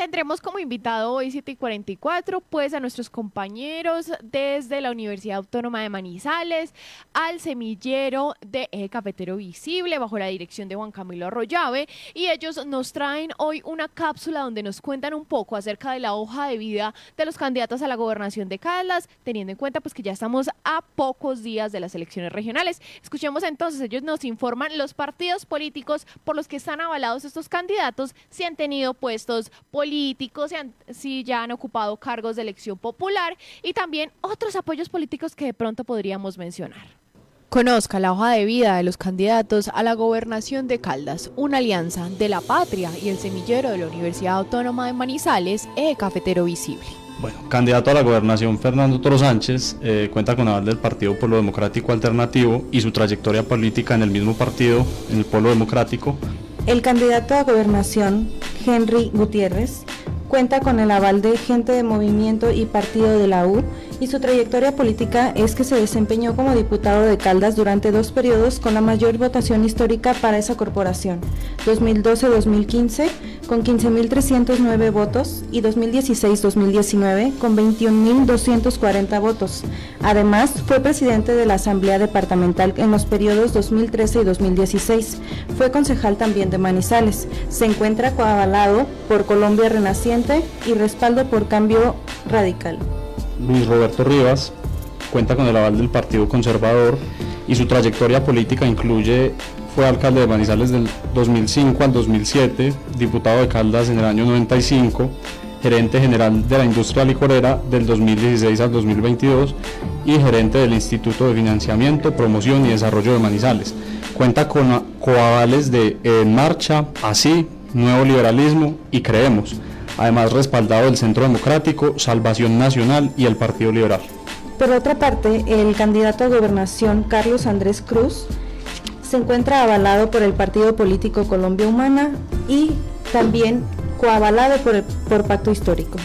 Tendremos como invitado hoy 7 y 44 pues a nuestros compañeros desde la Universidad Autónoma de Manizales, al semillero de Eje Cafetero Visible bajo la dirección de Juan Camilo Arroyave y ellos nos traen hoy una cápsula donde nos cuentan un poco acerca de la hoja de vida de los candidatos a la gobernación de Caldas, teniendo en cuenta pues que ya estamos a pocos días de las elecciones regionales. Escuchemos entonces, ellos nos informan los partidos políticos por los que están avalados estos candidatos, si han tenido puestos políticos políticos, si ya han ocupado cargos de elección popular y también otros apoyos políticos que de pronto podríamos mencionar. Conozca la hoja de vida de los candidatos a la gobernación de Caldas, una alianza de la patria y el semillero de la Universidad Autónoma de Manizales, E Cafetero Visible. Bueno, candidato a la gobernación Fernando Toro Sánchez eh, cuenta con aval del Partido Pueblo Democrático Alternativo y su trayectoria política en el mismo partido, en el Pueblo Democrático. El candidato a gobernación Henry Gutiérrez, cuenta con el aval de gente de movimiento y partido de la U y su trayectoria política es que se desempeñó como diputado de Caldas durante dos periodos con la mayor votación histórica para esa corporación, 2012-2015 con 15.309 votos y 2016-2019 con 21.240 votos. Además, fue presidente de la Asamblea Departamental en los periodos 2013 y 2016. Fue concejal también de Manizales. Se encuentra coavalado por Colombia Renaciente y respaldo por Cambio Radical. Luis Roberto Rivas cuenta con el aval del Partido Conservador y su trayectoria política incluye fue alcalde de Manizales del 2005 al 2007, diputado de Caldas en el año 95, gerente general de la industria licorera del 2016 al 2022 y gerente del Instituto de Financiamiento, Promoción y Desarrollo de Manizales. Cuenta con coavales de En Marcha, Así, Nuevo Liberalismo y Creemos, además respaldado del Centro Democrático, Salvación Nacional y el Partido Liberal. Por otra parte, el candidato a gobernación Carlos Andrés Cruz se encuentra avalado por el partido político Colombia Humana y también coavalado por, por Pacto Histórico.